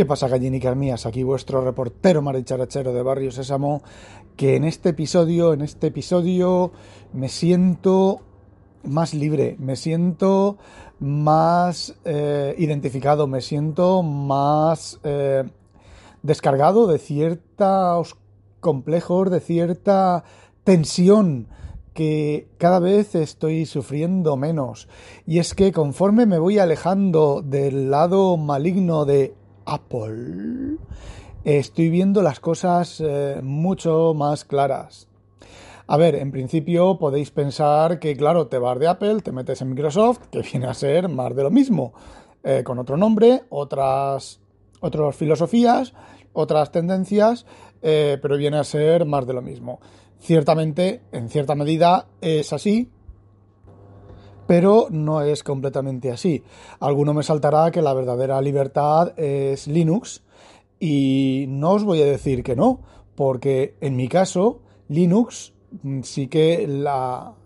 ¿Qué pasa, gallinicas mías? Aquí vuestro reportero maricharachero de Barrio Sésamo, que en este episodio, en este episodio, me siento más libre, me siento más eh, identificado, me siento más eh, descargado de ciertos complejos, de cierta tensión que cada vez estoy sufriendo menos. Y es que conforme me voy alejando del lado maligno de Apple, estoy viendo las cosas eh, mucho más claras. A ver, en principio podéis pensar que, claro, te vas de Apple, te metes en Microsoft, que viene a ser más de lo mismo, eh, con otro nombre, otras, otras filosofías, otras tendencias, eh, pero viene a ser más de lo mismo. Ciertamente, en cierta medida, es así, pero no es completamente así. Alguno me saltará que la verdadera libertad es Linux y no os voy a decir que no, porque en mi caso Linux mm, sí que la,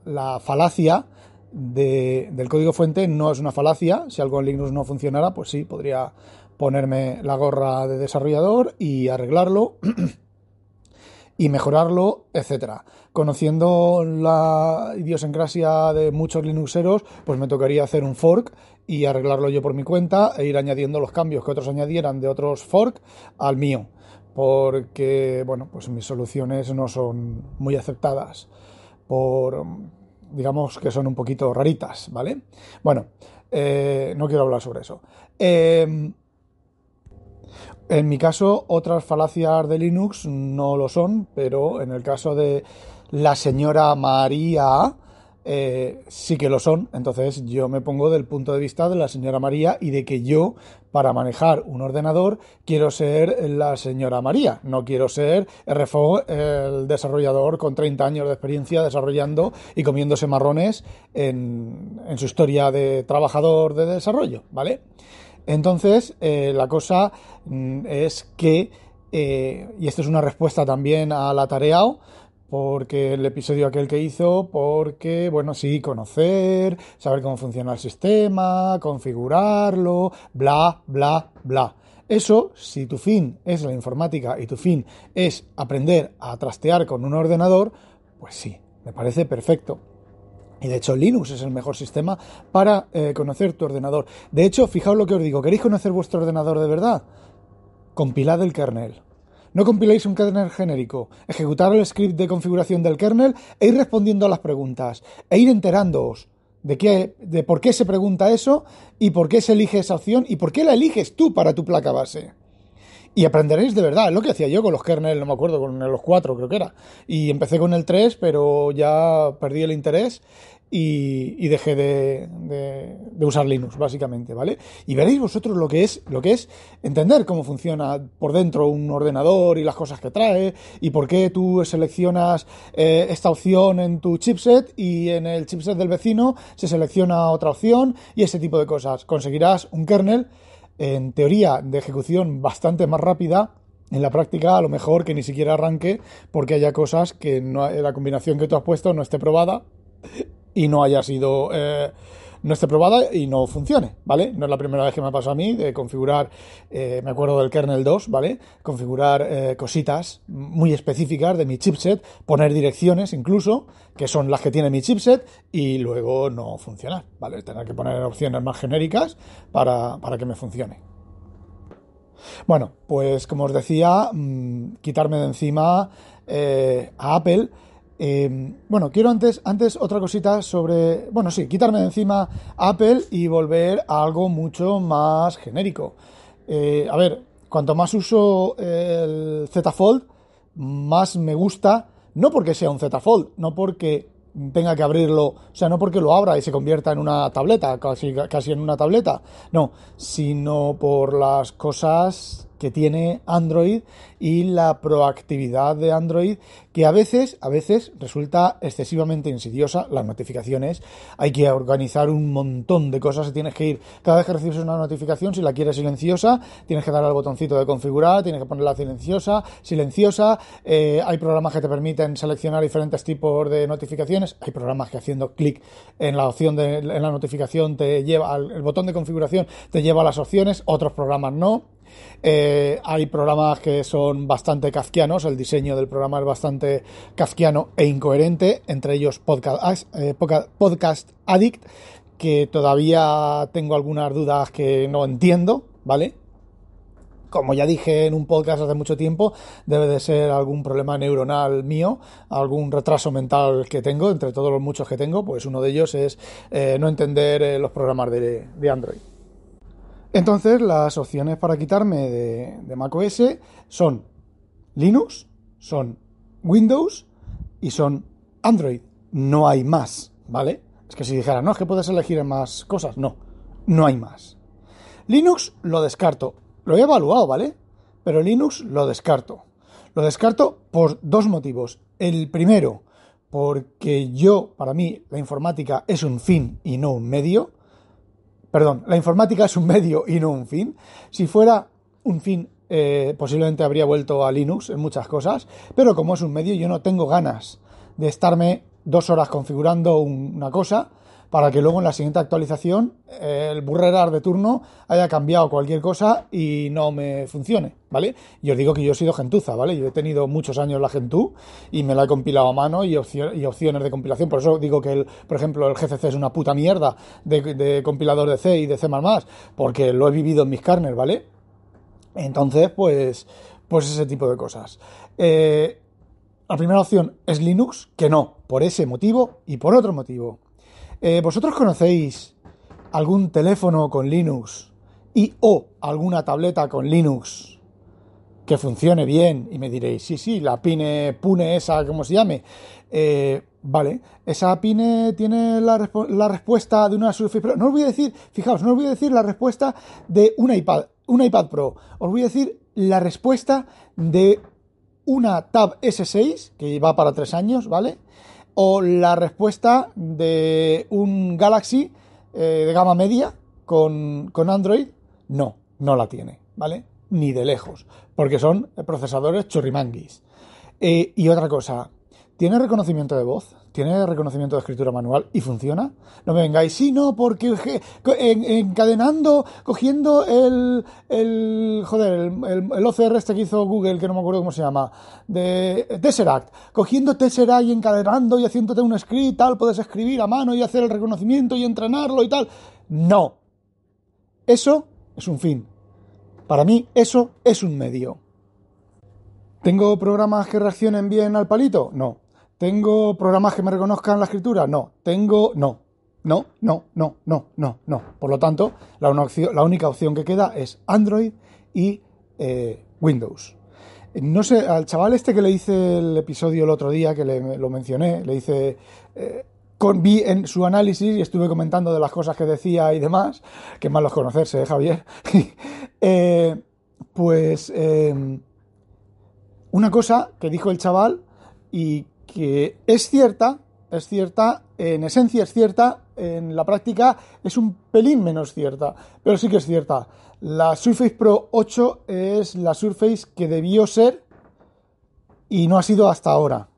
falacia del código fuente no es una falacia. Si algo en Linux no funcionara, pues sí, podría ponerme la gorra de desarrollador y arreglarlo y mejorarlo, etcétera. Conociendo la idiosincrasia de muchos Linuxeros, pues me tocaría hacer un fork y arreglarlo yo por mi cuenta e ir añadiendo los cambios que otros añadieran de otros fork al mío. Porque, bueno, pues mis soluciones no son muy aceptadas por, digamos que son un poquito raritas, ¿vale? Bueno, eh, no quiero hablar sobre eso. Eh, en mi caso, otras falacias de Linux no lo son, pero en el caso de la señora María, eh, sí que lo son. Entonces yo me pongo del punto de vista de la señora María y de que yo, para manejar un ordenador, quiero ser la señora María. No quiero ser RFO, el desarrollador con 30 años de experiencia desarrollando y comiéndose marrones en, en su historia de trabajador de desarrollo, ¿vale? Entonces, eh, la cosa mm, es que, eh, y esto es una respuesta también a la tareao, porque el episodio aquel que hizo, porque, bueno, sí, conocer, saber cómo funciona el sistema, configurarlo, bla, bla, bla. Eso, si tu fin es la informática y tu fin es aprender a trastear con un ordenador, pues sí, me parece perfecto. Y de hecho Linux es el mejor sistema para eh, conocer tu ordenador. De hecho, fijaos lo que os digo, ¿queréis conocer vuestro ordenador de verdad? Compilad el kernel. No compiléis un kernel genérico. Ejecutar el script de configuración del kernel e ir respondiendo a las preguntas. E ir enterándoos de, qué, de por qué se pregunta eso y por qué se elige esa opción y por qué la eliges tú para tu placa base. Y aprenderéis de verdad, es lo que hacía yo con los kernels, no me acuerdo, con los cuatro creo que era. Y empecé con el 3, pero ya perdí el interés y, dejé de, usar Linux, básicamente, ¿vale? Y veréis vosotros lo que es, lo que es entender cómo funciona por dentro un ordenador y las cosas que trae, y por qué tú seleccionas eh, esta opción en tu chipset y en el chipset del vecino se selecciona otra opción y ese tipo de cosas. Conseguirás un kernel en teoría de ejecución bastante más rápida, en la práctica a lo mejor que ni siquiera arranque porque haya cosas que no, la combinación que tú has puesto no esté probada y no haya sido eh, no esté probada y no funcione, ¿vale? No es la primera vez que me pasado a mí de configurar, eh, me acuerdo del kernel 2, ¿vale? Configurar eh, cositas muy específicas de mi chipset, poner direcciones incluso, que son las que tiene mi chipset, y luego no funcionar, ¿vale? Tener que poner opciones más genéricas para, para que me funcione. Bueno, pues como os decía, mm, quitarme de encima a Apple eh, bueno, quiero antes, antes otra cosita sobre, bueno, sí, quitarme de encima Apple y volver a algo mucho más genérico. Eh, a ver, cuanto más uso el Z Fold, más me gusta, no porque sea un Z Fold, no porque tenga que abrirlo, o sea, no porque lo abra y se convierta en una tableta, casi, casi en una tableta, no, sino por las cosas que tiene Android y la proactividad de Android que a veces, a veces resulta excesivamente insidiosa. Las notificaciones, hay que organizar un montón de cosas, tienes que ir, cada vez que recibes una notificación, si la quieres silenciosa, tienes que dar al botoncito de configurar, tienes que ponerla silenciosa, silenciosa, eh, hay programas que te permiten seleccionar diferentes tipos de notificaciones, hay programas que haciendo clic en la opción de en la notificación te lleva al el botón de configuración te lleva a las opciones, otros programas no. Eh, hay programas que son bastante kafkianos, el diseño del programa es bastante kafkiano e incoherente, entre ellos Podcast, eh, Podcast Addict, que todavía tengo algunas dudas que no entiendo, ¿vale? como ya dije en un podcast hace mucho tiempo, debe de ser algún problema neuronal mío, algún retraso mental que tengo, entre todos los muchos que tengo, pues uno de ellos es eh, no entender los programas de Android. Entonces, las opciones para quitarme de, macOS son Linux, son Windows y son Android. No hay más, ¿vale? Es que si dijera, no, es que puedes elegir más cosas. No, no hay más. Linux lo descarto. Lo he evaluado, ¿vale? Pero Linux lo descarto. Lo descarto por dos motivos. El primero, porque yo, para mí, la informática es un fin y no un medio. Perdón, la informática es un medio y no un fin. Si fuera un fin, eh, posiblemente habría vuelto a Linux en muchas cosas, pero como es un medio, yo no tengo ganas de estarme dos horas configurando una cosa para que luego en la siguiente actualización el burrerar de turno haya cambiado cualquier cosa y no me funcione, ¿vale? Y os digo que yo he sido gentuza, ¿vale? Yo he tenido muchos años la Gentoo y me la he compilado a mano y, opciones de compilación. Por eso digo que, el, por ejemplo, el GCC es una puta mierda de, compilador de C y de C++, porque lo he vivido en mis carnes, ¿vale? Entonces, pues, pues ese tipo de cosas. Eh, la primera opción es Linux, que no, por ese motivo y por otro motivo. Eh, ¿Vosotros conocéis algún teléfono con Linux y o alguna tableta con Linux que funcione bien? Y me diréis, sí, sí, la Pine, Pune esa, como se llame. Eh, vale, esa Pine tiene la, respuesta de una Surface Pro. No os voy a decir, fijaos, no os voy a decir la respuesta de un iPad, un iPad Pro. Os voy a decir la respuesta de una Tab S6, que va para tres años, ¿vale? O la respuesta de un Galaxy eh, de gama media con, Android, no, no la tiene, ¿vale? Ni de lejos, porque son procesadores churrimanguis. Eh, y otra cosa, ¿tiene reconocimiento de voz? Tiene reconocimiento de escritura manual y funciona. No me vengáis, sí, no, porque encadenando, cogiendo el, joder, el, el, OCR este que hizo Google, que no me acuerdo cómo se llama, de Tesseract, cogiendo Tesseract y encadenando y haciéndote un script, tal, puedes escribir a mano y hacer el reconocimiento y entrenarlo y tal. No. Eso es un fin. Para mí, eso es un medio. ¿Tengo programas que reaccionen bien al palito? No. ¿Tengo programas que me reconozcan la escritura? No. ¿Tengo? No. No, no, no, no, no, no. Por lo tanto, la, la única opción que queda es Android y eh, Windows. No sé, al chaval este que le hice el episodio el otro día, que le, lo mencioné, le hice... Eh, con, vi en su análisis y estuve comentando de las cosas que decía y demás, que malos conocerse, ¿eh, Javier. eh, pues una cosa que dijo el chaval y que es cierta, es cierta, en esencia es cierta, en la práctica es un pelín menos cierta, pero sí que es cierta. La Surface Pro 8 es la Surface que debió ser y no ha sido hasta ahora.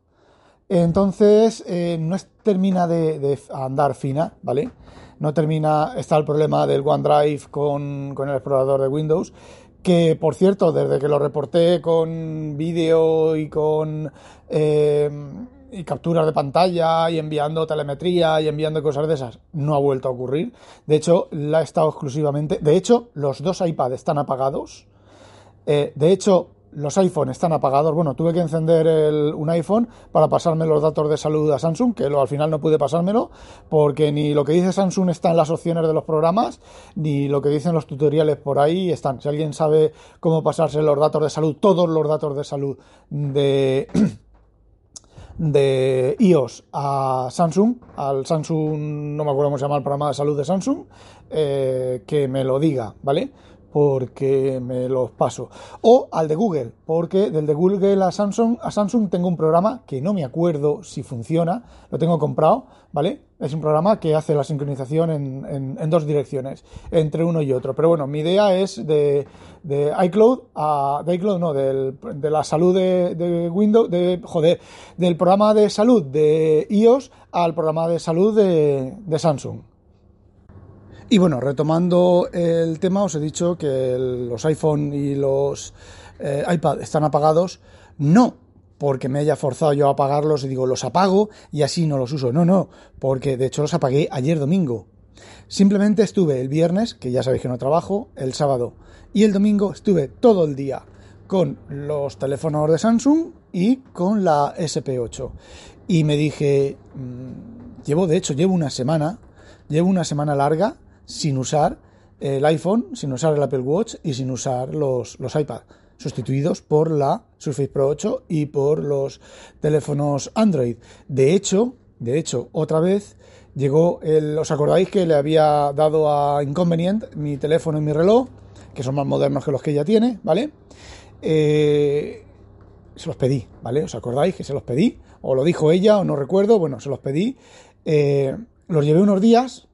Entonces, eh, no termina de, andar fina, ¿vale? No termina, está el problema del OneDrive con el explorador de Windows, que por cierto, desde que lo reporté con vídeo y con eh, y capturas de pantalla y enviando telemetría y enviando cosas de esas, no ha vuelto a ocurrir. De hecho, la ha estado exclusivamente. De hecho, los dos iPad están apagados. Eh, de hecho, los iPhone están apagados. Bueno, tuve que encender un iPhone para pasarme los datos de salud a Samsung, que al final no pude pasármelo, porque ni lo que dice Samsung está en las opciones de los programas, ni lo que dicen los tutoriales por ahí están. Si alguien sabe cómo pasarse los datos de salud, todos los datos de salud de, de iOS a Samsung, al Samsung, no me acuerdo cómo se llama el programa de salud de Samsung, eh, que me lo diga, ¿vale? Porque me los paso. O al de Google, porque del de Google a Samsung, a Samsung tengo un programa que no me acuerdo si funciona, lo tengo comprado, ¿vale? Es un programa que hace la sincronización en, dos direcciones, entre uno y otro. Pero bueno, mi idea es de, de iCloud a. de iCloud, no, de la salud de, Windows, de. joder, del programa de salud de iOS al programa de salud de, de Samsung. Y bueno, retomando el tema, os he dicho que los iPhone y los eh, iPad están apagados. No porque me haya forzado yo a apagarlos y digo, los apago y así no los uso. No, no, porque de hecho los apagué ayer domingo. Simplemente estuve el viernes, que ya sabéis que no trabajo, el sábado y el domingo estuve todo el día con los teléfonos de Samsung y con la SP8. Y me dije, mm, llevo, de hecho, llevo una semana, llevo una semana larga sin usar el iPhone, sin usar el Apple Watch y sin usar los, los iPad, sustituidos por la Surface Pro 8 y por los teléfonos Android. De hecho, de hecho, otra vez llegó el, ¿os acordáis que le había dado a Inconvenient mi teléfono y mi reloj, que son más modernos que los que ella tiene, ¿vale? Eh, se los pedí, ¿vale? ¿Os acordáis que se los pedí? O lo dijo ella, o no recuerdo, bueno, se los pedí. Eh, los llevé unos días,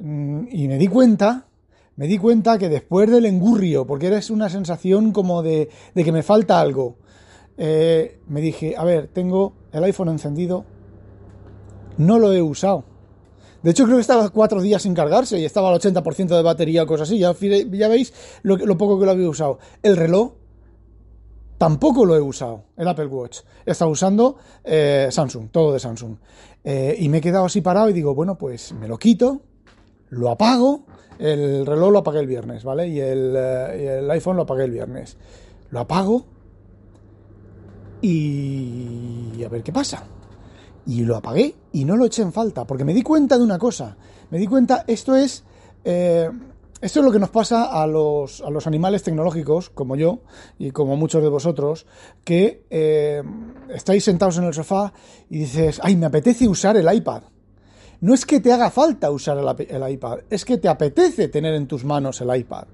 y me di cuenta, me di cuenta que después del engurrio, porque era una sensación como de, que me falta algo, eh, me dije, a ver, tengo el iPhone encendido, no lo he usado. De hecho, creo que estaba cuatro días sin cargarse y estaba al 80% de batería o cosas así. Ya, ya veis lo, poco que lo había usado. El reloj tampoco lo he usado, el Apple Watch. He estado usando eh, Samsung, todo de Samsung. Eh, y me he quedado así parado y digo, bueno, pues me lo quito, lo apago, el reloj lo apagué el viernes, ¿vale? Y el, eh, el iPhone lo apagué el viernes. Lo apago y a ver qué pasa. Y lo apagué y no lo eché en falta, porque me di cuenta de una cosa. Me di cuenta, esto es... Eh, esto es lo que nos pasa a los, a los, animales tecnológicos, como yo y como muchos de vosotros, que eh, estáis sentados en el sofá y dices, ay, me apetece usar el iPad no es que te haga falta usar el, iPad, es que te apetece tener en tus manos el iPad.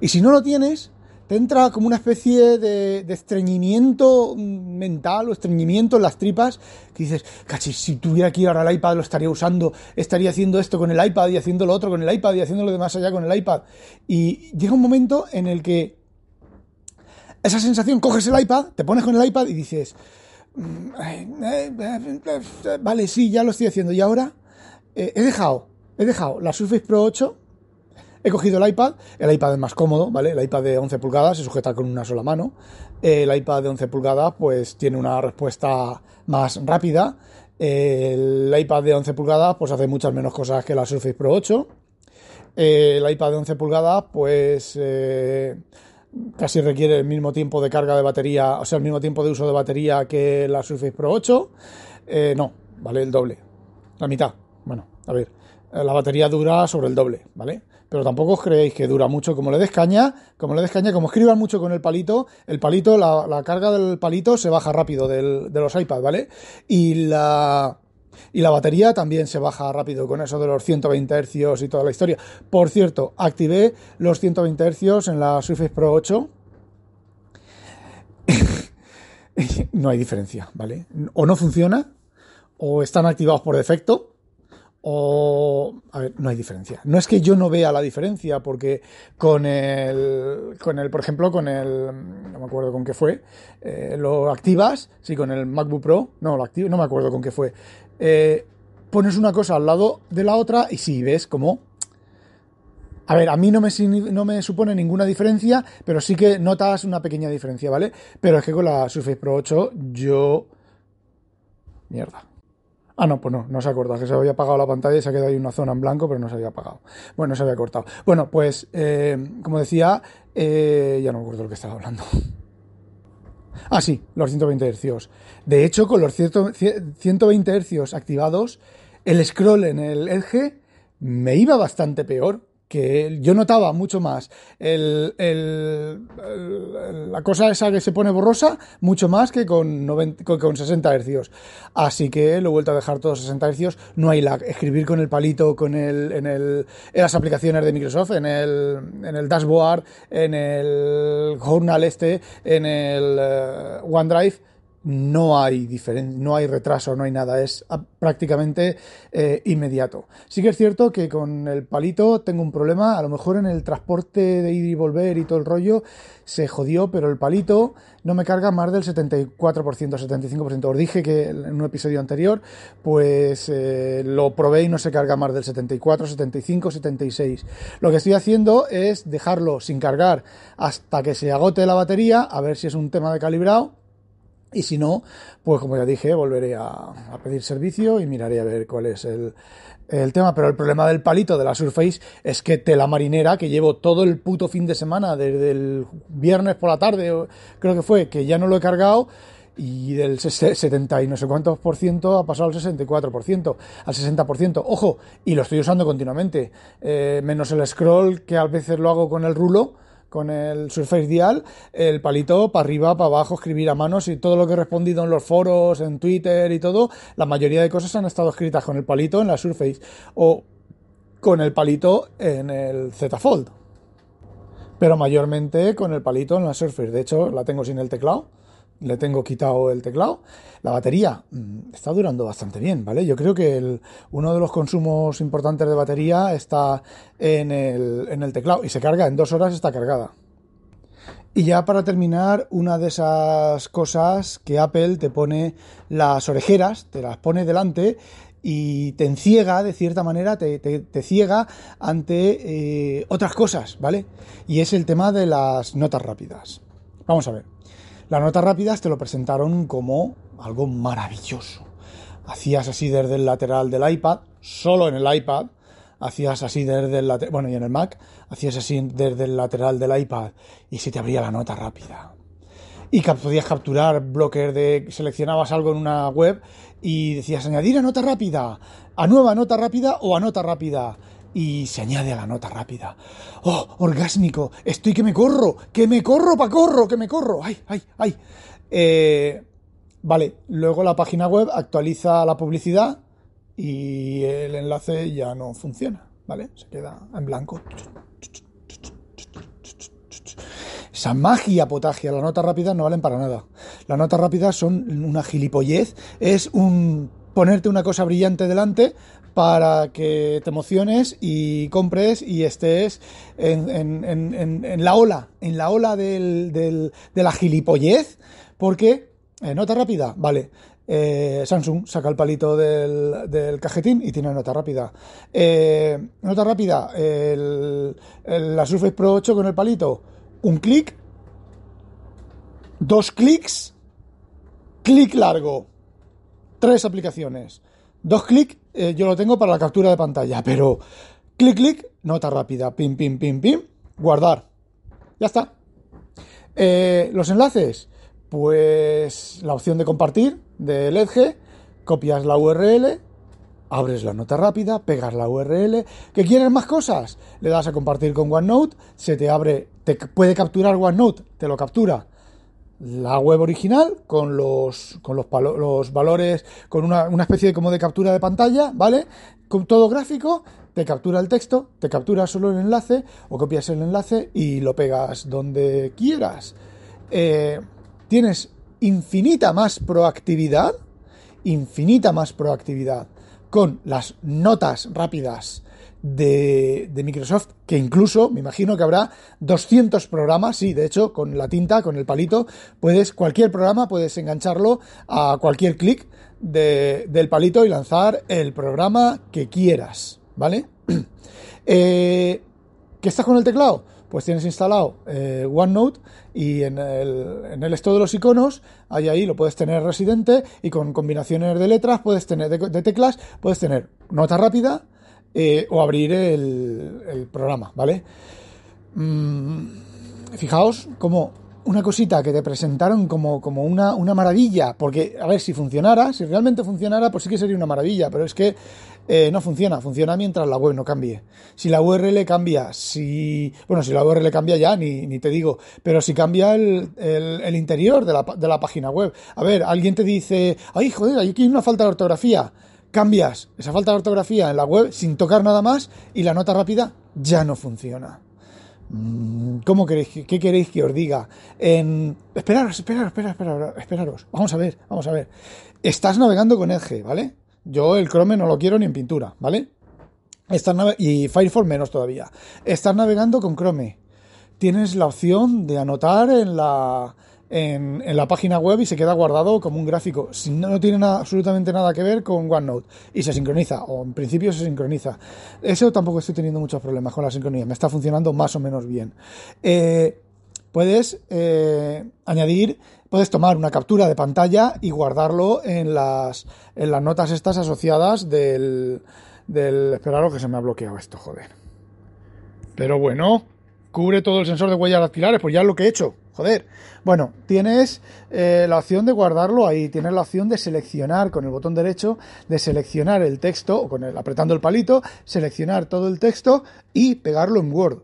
Y si no lo tienes, te entra como una especie de, estreñimiento mental o estreñimiento en las tripas que dices, cachis, si tuviera aquí ahora el iPad lo estaría usando, estaría haciendo esto con el iPad y haciendo lo otro con el iPad y haciendo lo demás allá con el iPad. Y llega un momento en el que esa sensación, coges el iPad, te pones con el iPad y dices, Vale, sí, ya lo estoy haciendo. Y ahora eh, he dejado, he dejado la Surface Pro 8. He cogido el iPad, el iPad es más cómodo, ¿vale? El iPad de 11 pulgadas se sujeta con una sola mano. El iPad de 11 pulgadas pues tiene una respuesta más rápida. El iPad de 11 pulgadas pues hace muchas menos cosas que la Surface Pro 8. El iPad de 11 pulgadas pues eh, casi requiere el mismo tiempo de carga de batería, o sea, el mismo tiempo de uso de batería que la Surface Pro 8. Eh, no, vale el doble, la mitad. Bueno, a ver, eh, la batería dura sobre el doble, ¿vale? Pero tampoco os creéis que dura mucho. Como le des caña, como le des caña, como escriban mucho con el palito, el palito, la, carga del palito se baja rápido de los iPads, ¿vale? Y la, y la batería también se baja rápido con eso de los 120 Hz y toda la historia. Por cierto, activé los 120 Hz en la Surface Pro 8. no hay diferencia, ¿vale? O no funciona, o están activados por defecto, o a ver, no hay diferencia. No es que yo no vea la diferencia, porque con el, con el, por ejemplo, con el, no me acuerdo con qué fue, eh, lo activas, sí, con el MacBook Pro, no, lo activo, no me acuerdo con qué fue. Eh, pones una cosa al lado de la otra y sí, ves como... A ver, a mí no me, no me supone ninguna diferencia, pero sí que notas una pequeña diferencia, ¿vale? Pero es que con la Surface Pro 8 yo... Mierda. Ah, no, pues no, no se cortado, que se había apagado la pantalla y se ha quedado ahí una zona en blanco, pero no se había apagado. Bueno, se había cortado. Bueno, pues, eh, como decía, eh, ya no me acuerdo lo que estaba hablando. Ah, sí, los 120 Hz. De hecho, con los 120 Hz activados, el scroll en el Edge me iba bastante peor que yo notaba mucho más el, la cosa esa que se pone borrosa mucho más que con, 90, con 60 Hz. Así que lo he vuelto a dejar todos 60 Hz. No hay lag. Escribir con el palito con el, en, el, en las aplicaciones de Microsoft, en el, en el dashboard, en el journal este, en el eh, OneDrive no hay no hay retraso, no hay nada, es prácticamente eh, inmediato. Sí que es cierto que con el palito tengo un problema, a lo mejor en el transporte de ir y volver y todo el rollo se jodió, pero el palito no me carga más del 74%, 75%. Os dije que en un episodio anterior, pues eh, lo probé y no se carga más del 74, 75, 76. Lo que estoy haciendo es dejarlo sin cargar hasta que se agote la batería, a ver si es un tema de calibrado y si no, pues como ya dije, volveré a, pedir servicio y miraré a ver cuál es el, tema. Pero el problema del palito de la Surface es que tela marinera, que llevo todo el puto fin de semana, desde el viernes por la tarde, creo que fue, que ya no lo he cargado, y del 70 y no sé cuántos por ciento ha pasado al 64%, al 60%. Ojo, y lo estoy usando continuamente, eh, menos el scroll, que a veces lo hago con el rulo con el Surface Dial, el palito para arriba, para abajo, escribir a manos y todo lo que he respondido en los foros, en Twitter y todo, la mayoría de cosas han estado escritas con el palito en la Surface o con el palito en el Z Fold. Pero mayormente con el palito en la Surface. De hecho, la tengo sin el teclado le tengo quitado el teclado. La batería mm, está durando bastante bien, ¿vale? Yo creo que uno de los consumos importantes de batería está en el, teclado y se carga, en dos horas está cargada. Y ya para terminar, una de esas cosas que Apple te pone las orejeras, te las pone delante y te enciega, de cierta manera, te, te, ciega ante eh, otras cosas, ¿vale? Y es el tema de las notas rápidas. Vamos a ver. Las notas rápidas te lo presentaron como algo maravilloso. Hacías así desde el lateral del iPad, solo en el iPad, hacías así desde el lateral, bueno, y en el Mac, hacías así desde el lateral del iPad y se te abría la nota rápida. Y podías capturar bloques de, seleccionabas algo en una web y decías añadir a nota rápida, a nueva nota rápida o a nota rápida y se añade a la nota rápida. ¡Oh, orgásmico! Estoy que me corro, que me corro pa' corro, que me corro. ¡Ay, ay, ay! Eh, vale, luego la página web actualiza la publicidad y el enlace ya no funciona, ¿vale? Se queda en blanco. Esa magia potagia, las notas rápidas no valen para nada. Las notas rápidas son una gilipollez, es un ponerte una cosa brillante delante para que te emociones y compres y estés en, la ola, en la ola de la gilipollez, porque, eh, nota rápida, vale, eh, Samsung saca el palito del, cajetín y tiene nota rápida. Eh, nota rápida, la Surface Pro 8 con el palito, un clic, dos clics, clic largo, tres aplicaciones. Dos clics, eh, yo lo tengo para la captura de pantalla, pero clic, clic, nota rápida, pim, pim, pim, pim, guardar. Ya está. Eh, los enlaces, pues la opción de compartir del Edge, copias la URL, abres la nota rápida, pegas la URL. ¿Que quieres más cosas? Le das a compartir con OneNote, se te abre, te puede capturar OneNote, te lo captura la web original con los, con los, valores, con una, especie de, como de captura de pantalla, ¿vale? Con todo gráfico, te captura el texto, te captura solo el enlace o copias el enlace y lo pegas donde quieras. Eh, tienes infinita más proactividad, infinita más proactividad con las notas rápidas de, Microsoft, que incluso me imagino que habrá 200 programas, sí, de hecho, con la tinta, con el palito, puedes, cualquier programa puedes engancharlo a cualquier clic del palito y lanzar el programa que quieras, ¿vale? eh, ¿Qué estás con el teclado? Pues tienes instalado eh, OneNote y en el, en el estado de los iconos, ahí ahí lo puedes tener residente y con combinaciones de letras, puedes tener de teclas, puedes tener nota rápida, eh, o abrir el, programa, ¿vale? Mm, fijaos cómo una cosita que te presentaron como, como una, una, maravilla, porque, a ver, si funcionara, si realmente funcionara, pues sí que sería una maravilla, pero es que eh, no funciona, funciona mientras la web no cambie. Si la URL cambia, si, bueno, si la URL cambia ya, ni, ni te digo, pero si cambia el, el, el interior de la, de la, página web. A ver, alguien te dice, ay, joder, aquí hay una falta de ortografía. Cambias esa falta de ortografía en la web sin tocar nada más y la nota rápida ya no funciona. Mm, ¿Cómo queréis, qué queréis que os diga? En... Esperaros, esperaros, esperaros, esperaros. Vamos a ver, vamos a ver. Estás navegando con Edge, ¿vale? Yo el Chrome no lo quiero ni en pintura, ¿vale? Estás y Firefox menos todavía. Estás navegando con Chrome. Tienes la opción de anotar en la, en, la página web y se queda guardado como un gráfico. Si no, tiene absolutamente nada que ver con OneNote y se sincroniza, o en principio se sincroniza. Eso tampoco estoy teniendo muchos problemas con la sincronía, me está funcionando más o menos bien. Eh, puedes eh, añadir, puedes tomar una captura de pantalla y guardarlo en las, en las notas estas asociadas del, del... Esperaros que se me ha bloqueado esto, joder. Pero bueno, cubre todo el sensor de huellas dactilares, pues ya es lo que he hecho. Joder. Bueno, tienes eh, la opción de guardarlo ahí, tienes la opción de seleccionar con el botón derecho, de seleccionar el texto, o con el, apretando el palito, seleccionar todo el texto y pegarlo en Word.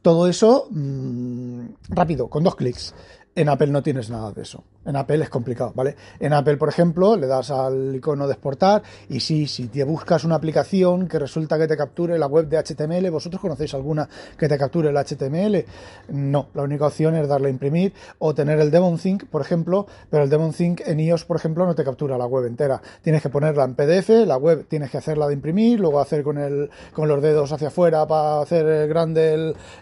Todo eso mmm, rápido, con dos clics. En Apple no tienes nada de eso. En Apple es complicado, ¿vale? En Apple, por ejemplo, le das al icono de exportar y sí, si te buscas una aplicación que resulta que te capture la web de HTML, ¿vosotros conocéis alguna que te capture el HTML? No, la única opción es darle a imprimir o tener el DemonThink, por ejemplo, pero el DemonThink en iOS, por ejemplo, no te captura la web entera. Tienes que ponerla en PDF, la web tienes que hacerla de imprimir, luego hacer con, el, con los dedos hacia afuera para hacer grande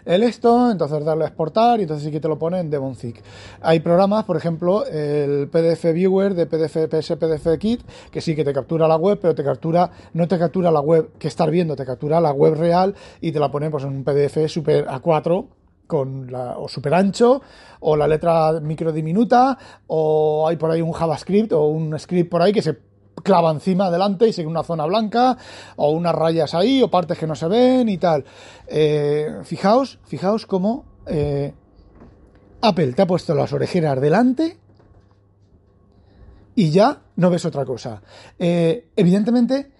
el, esto, entonces darle a exportar y entonces sí que te lo pone en DemonThink. Hay programas, por ejemplo, el PDF Viewer de PDF, PS PDF Kit, que sí que te captura la web, pero te captura, no te captura la web que estás viendo, te captura la web real y te la pone pues, en un PDF super A4 con la, o super ancho, o la letra micro diminuta, o hay por ahí un JavaScript o un script por ahí que se clava encima adelante y sigue una zona blanca, o unas rayas ahí, o partes que no se ven y tal. Eh, fijaos, fijaos cómo eh, Apple te ha puesto las orejeras delante y ya no ves otra cosa. Eh, evidentemente,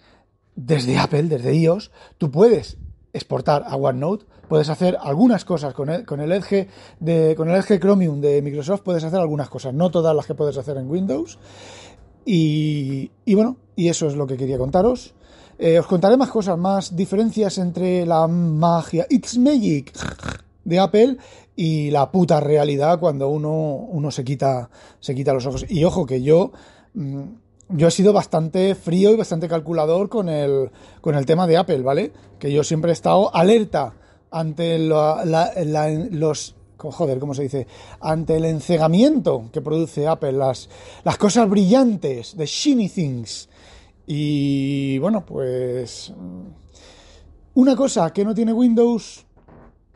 desde Apple, desde iOS, tú puedes exportar a OneNote, puedes hacer algunas cosas con el, con Edge de, con el Edge Chromium de Microsoft, puedes hacer algunas cosas, no todas las que puedes hacer en Windows. Y, y bueno, y eso es lo que quería contaros. Eh, os contaré más cosas, más diferencias entre la magia It's Magic de Apple y la puta realidad cuando uno, uno se quita, se quita los ojos. Y ojo que yo, mm, yo he sido bastante frío y bastante calculador con el, con el tema de Apple, ¿vale? Que yo siempre he estado alerta ante la, los joder, ¿cómo se dice? Ante el encegamiento que produce Apple, las, las cosas brillantes, de shiny things. Y bueno, pues mm, una cosa que no tiene Windows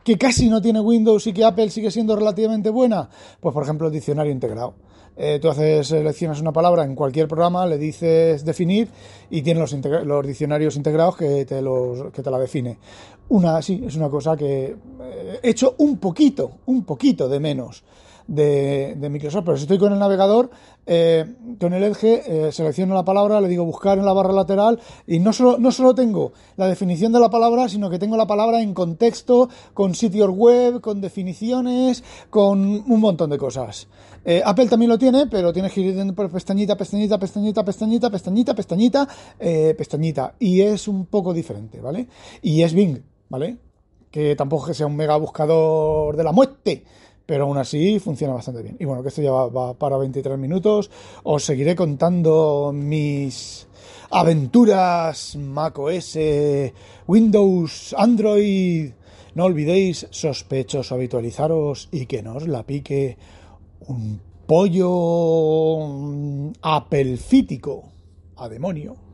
que casi no tiene Windows y que Apple sigue siendo relativamente buena? Pues por ejemplo el diccionario integrado. Eh, tú haces, seleccionas una palabra en cualquier programa, le dices definir y tiene los, los diccionarios integrados que te, los, que te la define. Una, sí, es una cosa que eh, he hecho un poquito, un poquito de menos de, de, Microsoft. Pero si estoy con el navegador, eh, con el Edge, eh, selecciono la palabra, le digo buscar en la barra lateral y no solo, no solo tengo la definición de la palabra, sino que tengo la palabra en contexto, con sitios web, con definiciones, con un montón de cosas. Eh, Apple también lo tiene, pero tienes que ir por pestañita, pestañita, pestañita, pestañita, pestañita, pestañita, pestañita. Y es un poco diferente, ¿vale? Y es Bing, ¿vale? Que tampoco que sea un mega buscador de la muerte pero aún así funciona bastante bien. Y bueno, que esto ya va, para 23 minutos. Os seguiré contando mis aventuras macOS, Windows, Android. No olvidéis, sospechosos, habitualizaros y que no os la pique un pollo apelfítico a demonio.